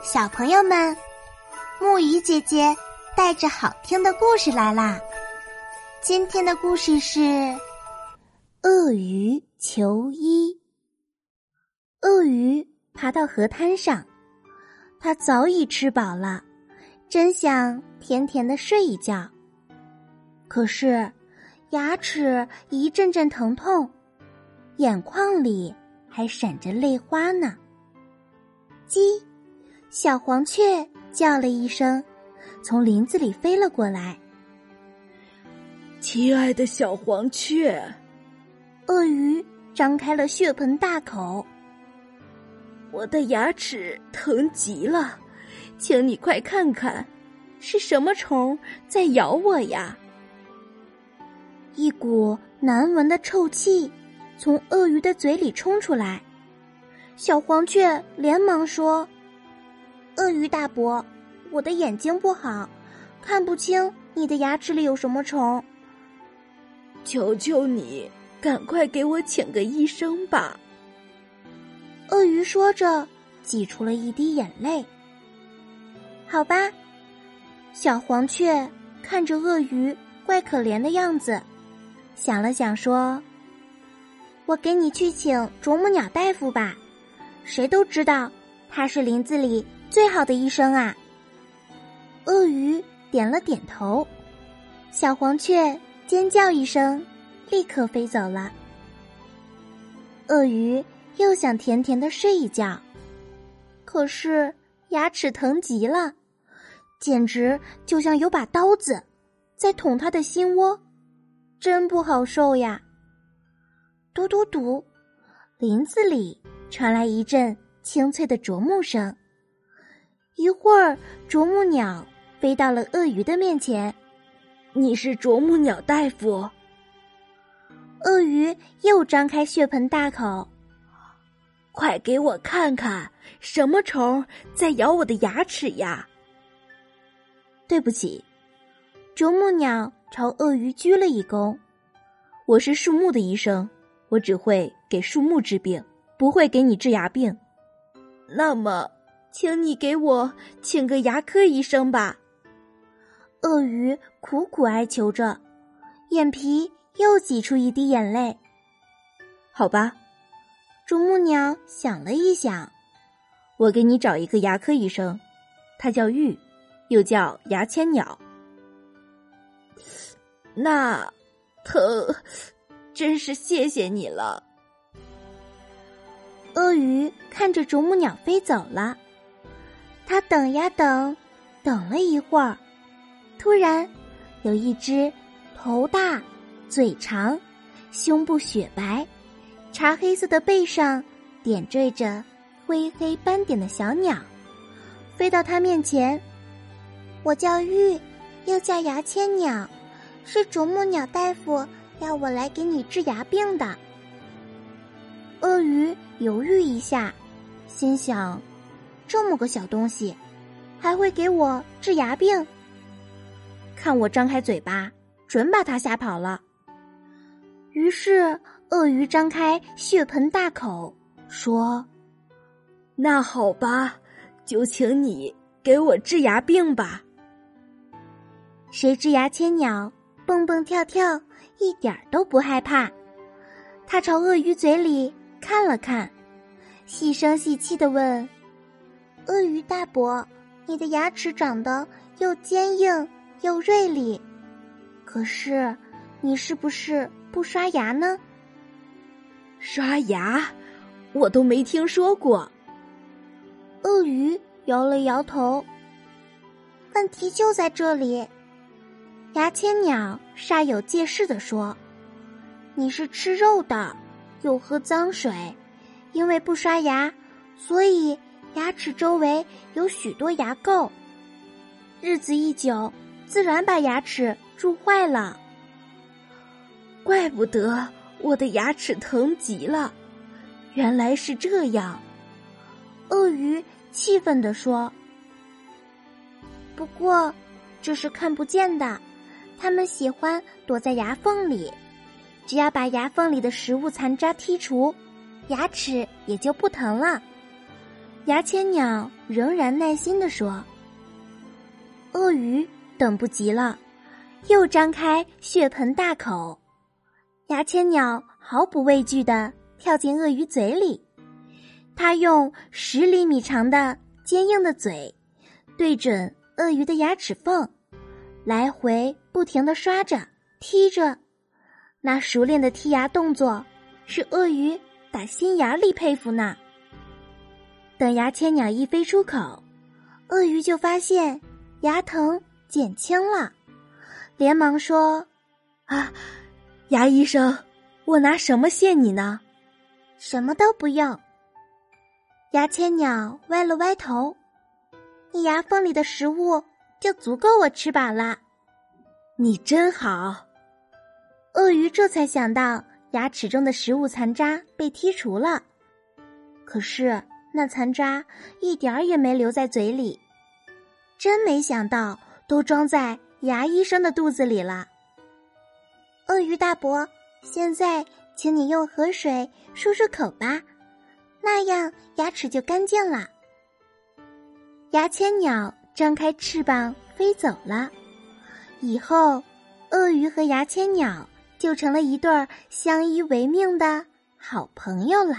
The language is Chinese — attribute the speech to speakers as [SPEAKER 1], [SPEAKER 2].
[SPEAKER 1] 小朋友们，木鱼姐姐带着好听的故事来啦！今天的故事是《鳄鱼求医》。鳄鱼爬到河滩上，它早已吃饱了，真想甜甜的睡一觉。可是牙齿一阵阵疼痛，眼眶里还闪着泪花呢。鸡。小黄雀叫了一声，从林子里飞了过来。
[SPEAKER 2] 亲爱的小黄雀，
[SPEAKER 1] 鳄鱼张开了血盆大口。
[SPEAKER 2] 我的牙齿疼极了，请你快看看，是什么虫在咬我呀？
[SPEAKER 1] 一股难闻的臭气从鳄鱼的嘴里冲出来，小黄雀连忙说。鳄鱼大伯，我的眼睛不好，看不清你的牙齿里有什么虫。
[SPEAKER 2] 求求你，赶快给我请个医生吧。
[SPEAKER 1] 鳄鱼说着，挤出了一滴眼泪。好吧，小黄雀看着鳄鱼怪可怜的样子，想了想说：“我给你去请啄木鸟大夫吧，谁都知道他是林子里。”最好的医生啊！鳄鱼点了点头，小黄雀尖叫一声，立刻飞走了。鳄鱼又想甜甜的睡一觉，可是牙齿疼极了，简直就像有把刀子在捅他的心窝，真不好受呀！嘟嘟嘟，林子里传来一阵清脆的啄木声。一会儿，啄木鸟飞到了鳄鱼的面前。
[SPEAKER 2] “你是啄木鸟大夫？”
[SPEAKER 1] 鳄鱼又张开血盆大口，“
[SPEAKER 2] 快给我看看，什么虫在咬我的牙齿呀？”
[SPEAKER 1] 对不起，啄木鸟朝鳄鱼鞠了一躬。
[SPEAKER 3] “我是树木的医生，我只会给树木治病，不会给你治牙病。”
[SPEAKER 2] 那么。请你给我请个牙科医生吧。
[SPEAKER 1] 鳄鱼苦苦哀求着，眼皮又挤出一滴眼泪。
[SPEAKER 3] 好吧，
[SPEAKER 1] 啄木鸟想了一想，
[SPEAKER 3] 我给你找一个牙科医生，他叫玉，又叫牙签鸟。
[SPEAKER 2] 那，疼，真是谢谢你了。
[SPEAKER 1] 鳄鱼看着啄木鸟飞走了。他等呀等，等了一会儿，突然，有一只头大、嘴长、胸部雪白、茶黑色的背上点缀着灰黑斑点的小鸟，飞到他面前。我叫玉，又叫牙签鸟，是啄木鸟大夫要我来给你治牙病的。鳄鱼犹豫一下，心想。这么个小东西，还会给我治牙病？看我张开嘴巴，准把它吓跑了。于是，鳄鱼张开血盆大口说：“
[SPEAKER 2] 那好吧，就请你给我治牙病吧。”
[SPEAKER 1] 谁知牙签鸟蹦蹦跳跳，一点都不害怕。他朝鳄鱼嘴里看了看，细声细气的问。鳄鱼大伯，你的牙齿长得又坚硬又锐利，可是你是不是不刷牙呢？
[SPEAKER 2] 刷牙，我都没听说过。
[SPEAKER 1] 鳄鱼摇了摇头。问题就在这里，牙签鸟煞有介事的说：“你是吃肉的，又喝脏水，因为不刷牙，所以。”牙齿周围有许多牙垢，日子一久，自然把牙齿蛀坏了。
[SPEAKER 2] 怪不得我的牙齿疼极了，原来是这样。
[SPEAKER 1] 鳄鱼气愤地说：“不过，这是看不见的，它们喜欢躲在牙缝里，只要把牙缝里的食物残渣剔除，牙齿也就不疼了。”牙签鸟仍然耐心的说：“鳄鱼等不及了，又张开血盆大口。牙签鸟毫不畏惧的跳进鳄鱼嘴里，它用十厘米长的坚硬的嘴对准鳄鱼的牙齿缝，来回不停的刷着、踢着。那熟练的剔牙动作，是鳄鱼打心眼里佩服呢。”等牙签鸟一飞出口，鳄鱼就发现牙疼减轻了，连忙说：“
[SPEAKER 2] 啊，牙医生，我拿什么谢你呢？
[SPEAKER 1] 什么都不用。”牙签鸟歪了歪头：“你牙缝里的食物就足够我吃饱了。”
[SPEAKER 2] 你真好。
[SPEAKER 1] 鳄鱼这才想到牙齿中的食物残渣被剔除了，可是。那残渣一点儿也没留在嘴里，真没想到都装在牙医生的肚子里了。鳄鱼大伯，现在请你用河水漱漱口吧，那样牙齿就干净了。牙签鸟张开翅膀飞走了，以后鳄鱼和牙签鸟就成了一对相依为命的好朋友了。